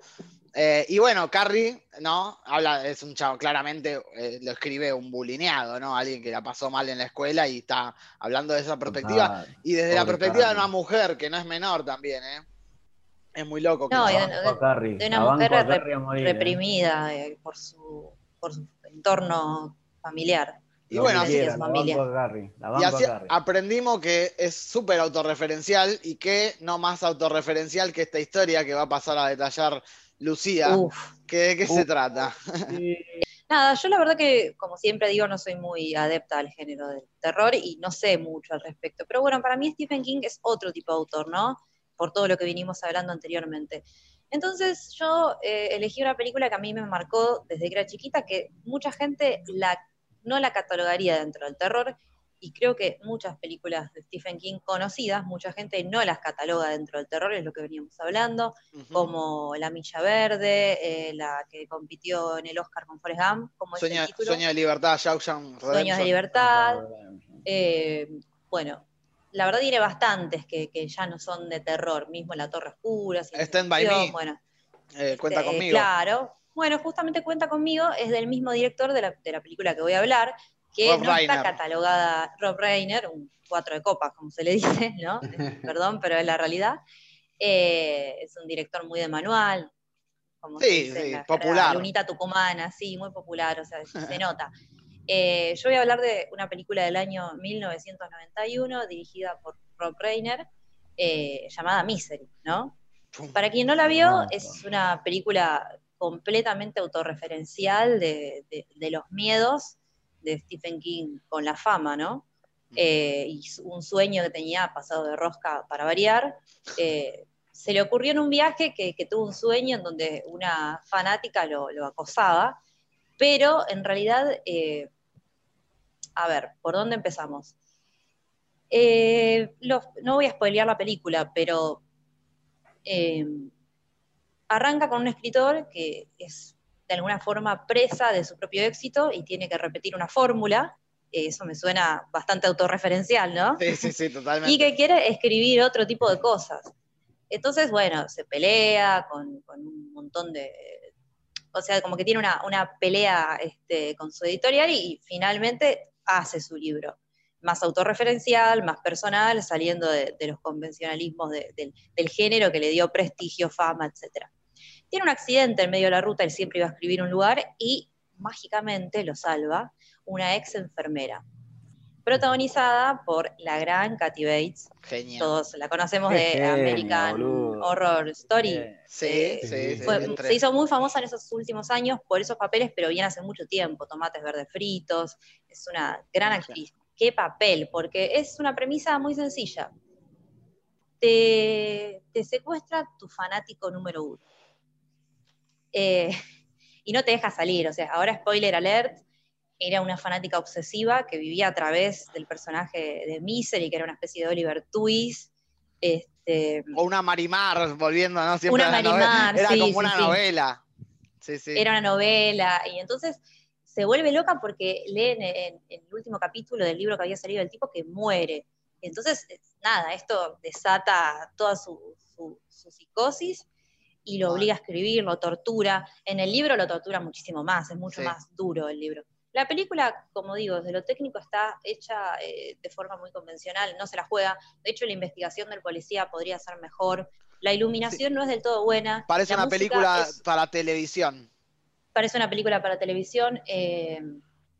Eh, y bueno, Carrie, ¿no? Habla, es un chavo, claramente eh, lo escribe un bulineado, ¿no? Alguien que la pasó mal en la escuela y está hablando de esa perspectiva. Y desde la perspectiva de una mujer, que no es menor también, ¿eh? Es muy loco. que No, y de- una La mujer rep- morir, ¿eh? reprimida eh, por, su, por su entorno familiar. Y bueno, así- la familia. Y así aprendimos que es súper autorreferencial y que no más autorreferencial que esta historia que va a pasar a detallar Lucía. Uf. que ¿De qué se trata? [LAUGHS] Nada, yo la verdad que, como siempre digo, no soy muy adepta al género del terror y no sé mucho al respecto. Pero bueno, para mí Stephen King es otro tipo de autor, ¿no? Por todo lo que vinimos hablando anteriormente. Entonces yo eh, elegí una película que a mí me marcó desde que era chiquita, que mucha gente la, no la catalogaría dentro del terror, y creo que muchas películas de Stephen King conocidas, mucha gente no las cataloga dentro del terror, es lo que veníamos hablando, como La Milla Verde, eh, la que compitió en el Oscar con Forrest Gump, como es Sueño, el título. Sueño de libertad, Shawshank Sueños de libertad. eh, bueno, la verdad tiene bastantes que, que ya no son de terror, mismo La Torre Oscura, Stand by Me. Bueno, Eh, cuenta conmigo. Claro. Bueno, justamente Cuenta conmigo es del mismo director de la, de la película que voy a hablar, que Rob no Reiner. está catalogada, Rob Reiner, un cuatro de copas, como se le [LAUGHS] dice, ¿no? [LAUGHS] Perdón, pero es la realidad. Eh, es un director muy de manual, como se Sí, dice en sí, la popular. jerga lunita tucumana, sí, muy popular, o sea, se nota. Eh, yo voy a hablar de una película del año 1991, dirigida por Rob Reiner, eh, llamada Misery, ¿no? Para quien no la vio, es una película completamente autorreferencial de, de- de los miedos de Stephen King con la fama, ¿no? Eh, y un sueño que tenía pasado de rosca para variar. Eh, se le ocurrió en un viaje que, que tuvo un sueño en donde una fanática lo, lo acosaba, pero en realidad, eh, a ver, ¿por dónde empezamos? No voy a spoilear la película, pero arranca con un escritor que es de alguna forma presa de su propio éxito y tiene que repetir una fórmula. Eso me suena bastante autorreferencial, ¿no? Sí, sí, sí, totalmente. y que quiere escribir otro tipo de cosas. Entonces, bueno, se pelea con, con un montón de... O sea, como que tiene una, una pelea este, con su editorial y, finalmente hace su libro. Más autorreferencial, más personal, saliendo de, de los convencionalismos de- del, del género que le dio prestigio, fama, etc. Tiene un accidente en medio de la ruta, él siempre iba a escribir un lugar y mágicamente lo salva una ex enfermera protagonizada por la gran Kathy Bates. Genial. Todos la conocemos de American boludo. Horror Story. Eh, Sí, Eh, sí, sí, sí. Fue- se hizo muy famosa en esos últimos años por esos papeles, pero viene hace mucho tiempo. Tomates verdes fritos. Es una gran Sí. actriz. ¿Qué papel? Porque es una premisa muy sencilla. Te, te secuestra tu fanático número uno. Eh, y no te deja salir. O sea, ahora spoiler alert, era una fanática obsesiva que vivía a través del personaje de Misery, que era una especie de Oliver Twist. Este, O una Marimar, volviendo, ¿no? Siempre Una a la novela. Marimar, Era sí, como una sí. novela. Sí, sí. era una novela, y entonces se vuelve loca porque lee en, en- el último capítulo del libro que había salido el tipo que muere. Entonces, nada, esto desata toda su, su- su psicosis y lo obliga a escribir, lo tortura. En el libro lo tortura muchísimo más, es mucho Sí. más duro el libro. La película, como digo, desde lo técnico está hecha eh, de forma muy convencional, no se la juega. De hecho, la investigación del policía podría ser mejor. La iluminación no es del todo buena. Parece La una película es- para televisión. parece una película para televisión. eh,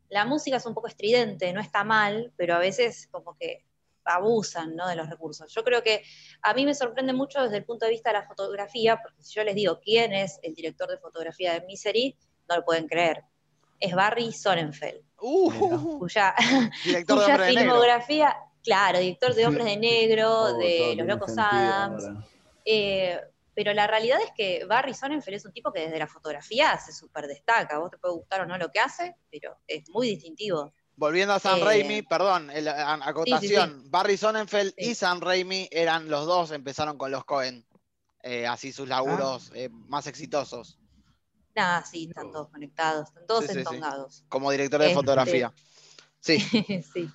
la música es un poco estridente, no está mal, pero a veces como que abusan ¿no? de los recursos. Yo creo que a mí me sorprende mucho desde el punto de vista de la fotografía, porque si yo les digo quién es el director de fotografía de Misery, no lo pueden creer. Es Barry Sonnenfeld, Uh, cuya, [LAUGHS] director de cuya filmografía, claro, director de Hombres de Negro, Oh, de Los Locos sentido Adams, eh, pero la realidad es que Barry Sonnenfeld es un tipo que desde la fotografía se súper destaca. Vos te puede gustar o no lo que hace, pero es muy distintivo. Volviendo a Sam Eh, Raimi, perdón, el- a- acotación. Barry Sonnenfeld Sí. y Sam Raimi eran los dos, empezaron con los Cohen. Eh, así sus laburos Ah. eh, más exitosos, Nada, sí, están todos conectados, están todos Sí, sí, sí. entongados. como director de Este- fotografía. Sí, [LAUGHS] sí.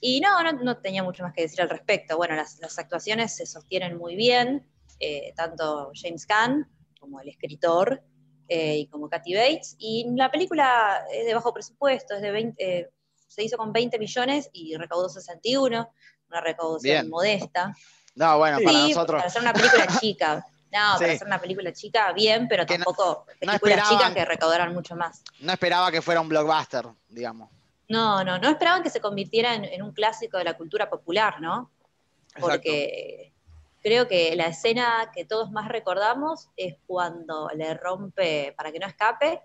Y no, no, no tenía mucho más que decir al respecto. Bueno, las, las actuaciones se sostienen muy bien, eh, tanto James Caan como el escritor eh, y como Kathy Bates. Y la película es de bajo presupuesto, es de 20, eh, se hizo con 20 millones y recaudó 61, una recaudación Bien. modesta. no, bueno, para nosotros. para hacer una película [LAUGHS] chica. No, Sí. para hacer una película chica, bien, pero Que no- tampoco no películas chicas que recaudaran mucho más. No esperaba que fuera un blockbuster, digamos. No, no, no esperaban que se convirtiera en, en un clásico de la cultura popular, ¿no? Porque creo que la escena que todos más recordamos es cuando le rompe, para que no escape,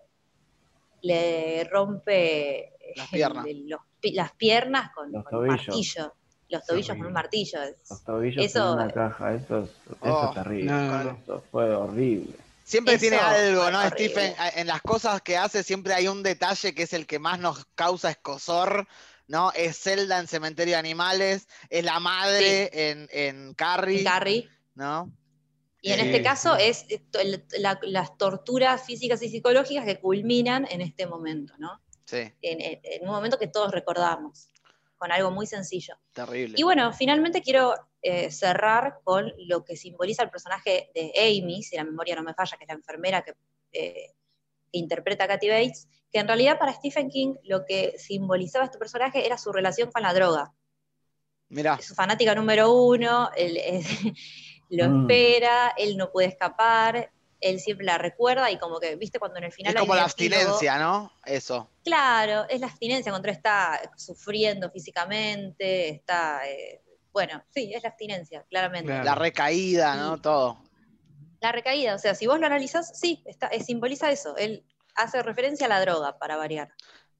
le rompe Las piernas. el- los las piernas con, Los con tobillos. martillo. Los tobillos con un martillo. Los tobillos Eso- en una caja, eso es, eso Oh, es terrible. No, no, no. Eso fue horrible. Siempre Eso tiene algo, ¿no, horrible. Stephen? En las cosas que hace siempre hay un detalle que es el que más nos causa escosor, ¿no? Es Zelda en Cementerio de Animales, es la madre en, en Carrie, Carrie. ¿no? Y en Sí, este caso sí. es eh, la- las torturas físicas y psicológicas que culminan en este momento, ¿no? Sí, En, un momento que todos recordamos, con algo muy sencillo. terrible. Y bueno, finalmente quiero eh, cerrar con lo que simboliza el personaje de Amy, si la memoria no me falla, que es la enfermera que, eh, que interpreta a Kathy Bates, que en realidad para Stephen King lo que simbolizaba este personaje era su relación con la droga. Mirá, Es su fanática número uno, él, [LAUGHS] lo Mm. espera, él no puede escapar, él siempre la recuerda y como que, viste, cuando en el final... es como la abstinencia, ¿no? Eso. Claro, es la abstinencia, cuando él está sufriendo físicamente, está... eh, bueno, sí, es la abstinencia, claramente. Claro. La recaída, ¿no? Todo. La recaída, o sea, si vos lo analizás, sí, está, eh, simboliza eso. Él hace referencia a la droga, para variar.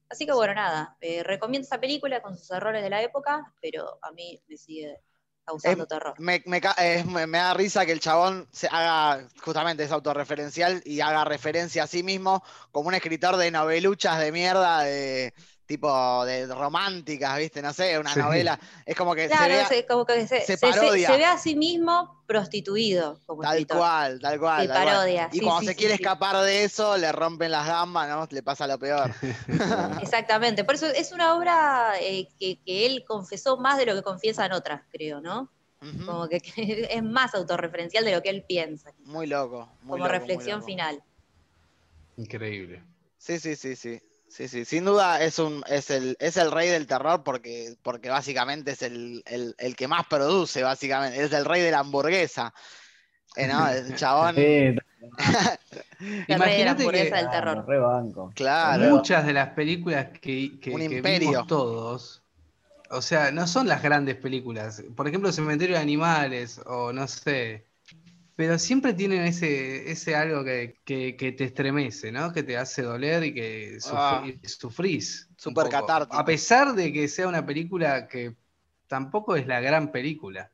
Así que bueno, nada, eh, recomiendo esta película con sus errores de la época, pero a mí me sigue causando terror. Me, eh, me- me da risa que el chabón se haga, justamente es autorreferencial y haga referencia a sí mismo como un escritor de noveluchas de mierda, de tipo de románticas, ¿viste? No sé, una Sí. novela. Es como que se Claro, vea se, como que se, se se- se- parodia. se ve a sí mismo prostituido como tal escritor. cual, tal cual. Tal cual. parodia, Y sí, cuando sí, se sí, quiere sí. escapar de eso, le rompen las gambas, ¿no? Le pasa lo peor. [LAUGHS] [LAUGHS] Exactamente, por eso es una obra eh, que, que él confesó más de lo que confiesa en otras, creo, ¿no? Como que, que [LAUGHS] es más autorreferencial de lo que él piensa, Muy loco. muy como loco, muy reflexión loco. final. Increíble. Sí, sí, sí, sí. Sí, sí, sin duda es un es el es el rey del terror porque porque básicamente es el, el, el que más produce básicamente, es el rey de la hamburguesa. Eh, ¿no? El chabón, [LAUGHS] Sí, [LAUGHS] El rey de la Imagínate hamburguesa que del terror. re banco. claro. muchas de las películas que, que- Un que vimos todos, o sea, no son las grandes películas. Por ejemplo, Cementerio de Animales, o no sé. Pero siempre tienen ese, ese algo que, que- que te estremece, ¿no? Que te hace doler y que sufri- Ah. sufrís. poco. catártico. A pesar de que sea una película que tampoco es la gran película.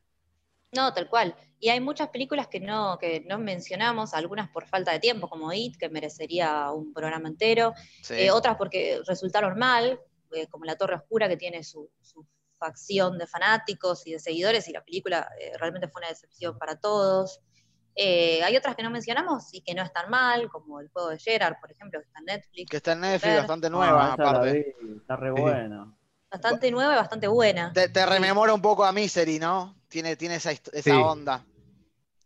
No, tal cual. Y hay muchas películas que no, que no mencionamos, algunas por falta de tiempo, como It, que merecería un programa entero, Sí. eh, otras porque resultaron mal, eh, como La Torre Oscura, que tiene su, su facción de fanáticos y de seguidores, y la película eh, realmente fue una decepción para todos. Eh, hay otras que no mencionamos y que no están mal, como el juego de Gerard, por ejemplo, que está en Netflix. que está en Netflix, bastante nueva Ah, la aparte. vi, está re buena. Bastante nueva y bastante buena. Te, te rememora un poco a Misery, ¿no? Tiene, tiene esa, esa Sí. onda.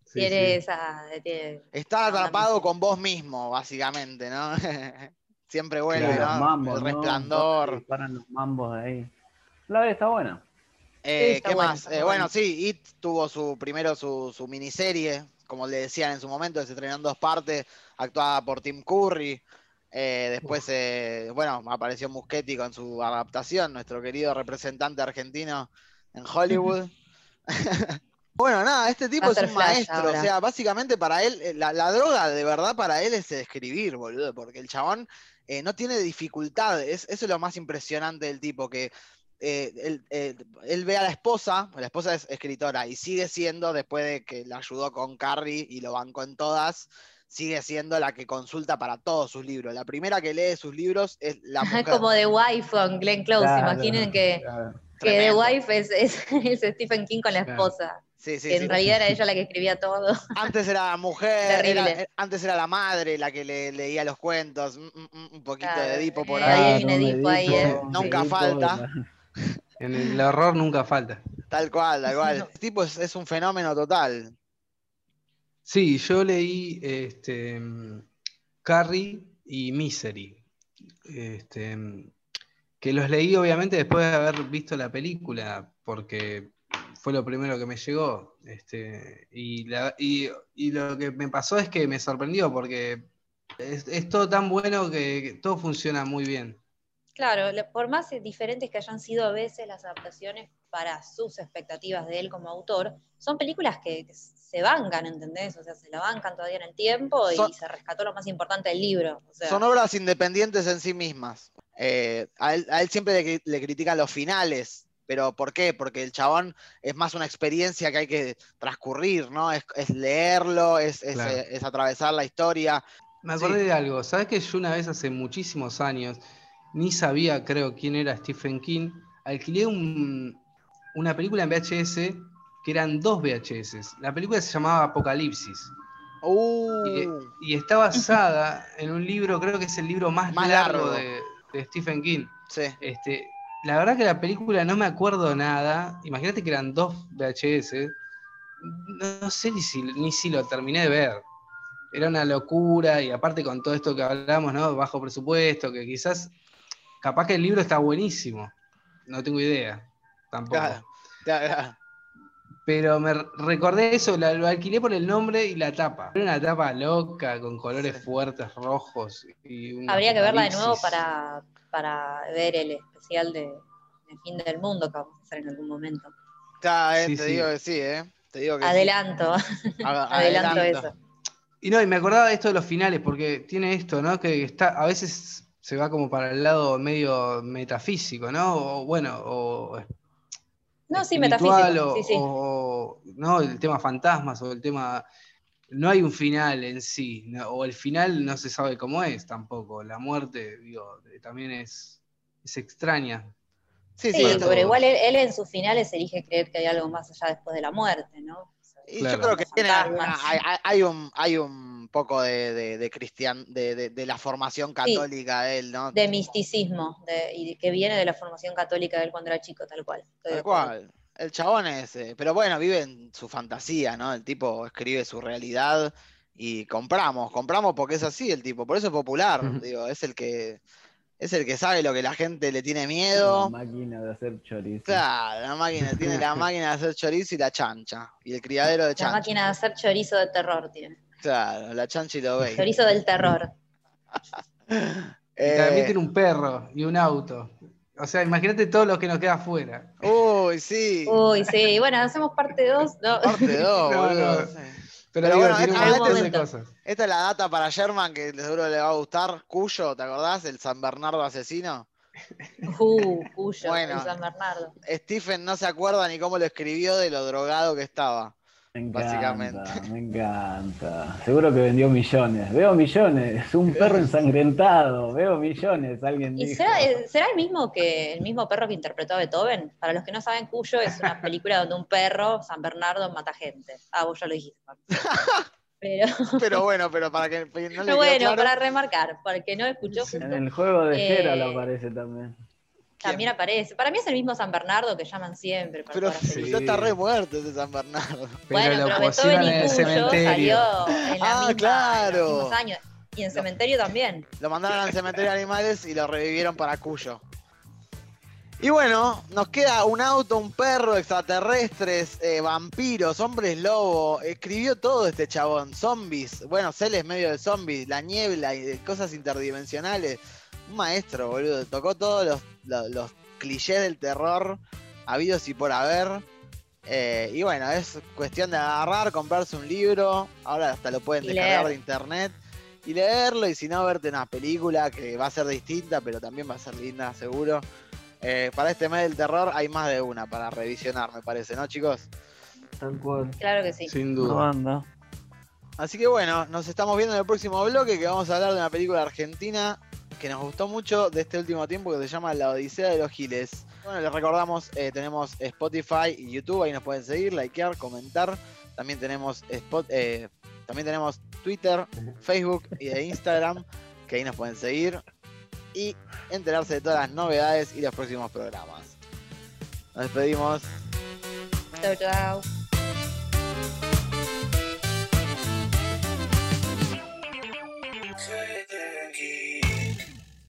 Sí, tiene sí. esa. tiene- Estar Onda atrapado con vos mismo, básicamente, ¿no? [LAUGHS] Siempre vuelve, Claro, ¿no? los mambos, el ¿no? resplandor. Paran los mambos de ahí. La verdad está buena. Eh, está ¿Qué más? está Eh, bueno. sí, It tuvo su primero su, su miniserie, como le decían en su momento, se estrenó en dos partes, actuada por Tim Curry. Eh, después, eh, bueno, apareció Muschetti con su adaptación, nuestro querido representante argentino en Hollywood. [LAUGHS] bueno, nada, este tipo es un maestro, ahora. o sea, básicamente para él, eh, la, la droga de verdad para él es escribir, boludo, porque el chabón eh, no tiene dificultades, eso es lo más impresionante del tipo, que eh, él, eh, él ve a la esposa, la esposa es escritora y sigue siendo, después de que la ayudó con Carrie y lo bancó en todas, sigue siendo la que consulta para todos sus libros. La primera que lee sus libros es la [LAUGHS] mujer. Como The Wife con Glenn Close. Claro, Imaginen que, claro. que The. Wife es, es, [LAUGHS] es Stephen King con la Claro. esposa. Sí, sí, que sí. en realidad era ella la que escribía todo. [LAUGHS] Antes era la mujer, Terrible. era- antes era la madre la que le leía los cuentos, mm, mm, mm, un poquito Claro, de Edipo por eh, ahí. hay un Edipo ahí, eh. Nunca Edipo, falta. En el horror nunca falta. Tal cual, tal cual. Este tipo es, es un fenómeno total. Sí, yo leí este, Carrie y Misery. Este, que los leí obviamente después de haber visto la película, porque fue lo primero que me llegó. Este, y, la- y- y lo que me pasó es que me sorprendió porque es, es todo tan bueno que, que todo funciona muy bien. Claro, por más diferentes que hayan sido a veces las adaptaciones para sus expectativas de él como autor, son películas que, se bancan, ¿entendés? O sea, se la bancan todavía en el tiempo y Son- se rescató lo más importante del libro. O sea, Son obras independientes en sí mismas. Eh, a, él, a él siempre le, le critican los finales, pero ¿por qué? Porque el chabón es más una experiencia que hay que transcurrir, ¿no? Es, es leerlo, es, es, Claro. eh, es atravesar la historia. Me acordé de algo. ¿Sabes que yo una vez hace muchísimos años, ni sabía, creo, quién era Stephen King, alquilé un- una película en VHS que eran dos VHS. La película se llamaba Apocalipsis. Uh, Y, y está basada en un libro, creo que es el libro más, Más largo, largo. de, de Stephen King. sí. Este, la verdad que la película no me acuerdo nada. Imagínate que eran dos VHS. No, no sé ni si, ni si lo terminé de ver. Era una locura y aparte con todo esto que hablamos, ¿no? Bajo presupuesto, que quizás, capaz que el libro está buenísimo. No tengo idea. Tampoco. Claro, claro, claro. Pero me recordé eso, la- lo alquilé por el nombre y la tapa. Era una tapa loca, con colores Sí. fuertes, rojos. Y habría que verla de nuevo para, para ver el especial de, de Fin del Mundo que vamos a hacer en algún momento. Claro, eh, Sí, te sí. digo que sí, ¿eh? Te digo que sí. [LAUGHS] Adelanto, adelanto eso. Y no, y me acordaba de esto de los finales, porque tiene esto, ¿no? Que está, a veces se va como para el lado medio metafísico, ¿no? O bueno, o No, sí, metafísico. o, sí, sí. o- no, el tema fantasmas, o el tema. No hay un final en sí, ¿no? o el final no se sabe cómo es tampoco. La muerte, digo, también es, es extraña. Sí, sí, Sí, pero igual él, él en sus finales elige creer que hay algo más allá después de la muerte, ¿no? Claro. yo creo que tiene hay, un, hay un poco de, de, de cristian, de, de- de la formación católica de él, ¿no? de misticismo, de- y de- que viene de la formación católica de él cuando era chico, tal cual. Estoy Tal cual. El chabón es, eh, pero bueno, vive en su fantasía, ¿no? El tipo escribe su realidad y compramos, compramos porque es así el tipo, por eso es popular, digo, es el que es el que sabe lo que la gente le tiene miedo. máquina de hacer chorizo. Claro, la máquina, tiene la [LAUGHS] máquina de hacer chorizo y la chancha. Y el criadero de La chancha. máquina de hacer chorizo de terror tiene. Claro, la chancha y lo veis. Chorizo del terror. [LAUGHS] Y también tiene un perro y un auto. O sea, imagínate todo lo que nos queda afuera. Uy, sí. Uy, sí, bueno, hacemos parte 2. ¿no? Parte 2, [LAUGHS] No, boludo. no. Pero, Pero digo, bueno, tiene un esta- montón de cosas. Esta es la data para Sherman que seguro le va a gustar. Cuyo, ¿te acordás? El San Bernardo asesino. [LAUGHS] Uh, Cuyo, Bueno. el San Bernardo. Stephen no se acuerda ni cómo lo escribió de lo drogado que estaba. Me encanta, Básicamente. me encanta. Seguro que vendió millones. Veo millones. Un perro ensangrentado. Veo millones. Alguien ¿Y dijo. será, eh, será el mismo que el mismo perro que interpretó a Beethoven? Para los que no saben, Cuyo es una película donde un perro, San Bernardo, mata gente. Ah, vos ya lo dijiste. [LAUGHS] Pero, Pero bueno, pero para que no le pero bueno, claro, para remarcar, para el que no escuchó, En el juego de Eh, Gera lo aparece también. También aparece. Para mí es el mismo San Bernardo que llaman siempre. Para pero Sí. ya está re muerto ese San Bernardo. Pero Bueno, lo pero Beethoven y en el Cuyo cementerio. salió en la Ah, misma, claro. en los mismos años. Y en cementerio también. Lo mandaron al cementerio de animales y lo revivieron para Cuyo. Y bueno, nos queda un auto, un perro, extraterrestres, eh, vampiros, hombres lobo. Escribió todo este chabón. Zombies, bueno, Cell es medio de zombies, la niebla y cosas interdimensionales. Un maestro, boludo. Tocó todos los, los- los clichés del terror habidos y por haber. Eh, y bueno, es cuestión de agarrar, comprarse un libro. Ahora hasta lo pueden Y descargar leer. de internet y leerlo. Y si no, verte una película que va a ser distinta, pero también va a ser linda, seguro. Eh, para este mes del terror hay más de una para revisionar, me parece, ¿no, chicos? Tal cual. Claro que sí. Sin duda. Así que bueno, nos estamos viendo en el próximo bloque que vamos a hablar de una película argentina que nos gustó mucho de este último tiempo que se llama La Odisea de los Giles. Bueno, les recordamos, eh, tenemos Spotify y YouTube, ahí nos pueden seguir, likear, comentar. También tenemos Spot, eh, también tenemos Twitter, Facebook y de Instagram, que ahí nos pueden seguir y enterarse de todas las novedades y los próximos programas. Nos despedimos. Chau, chau.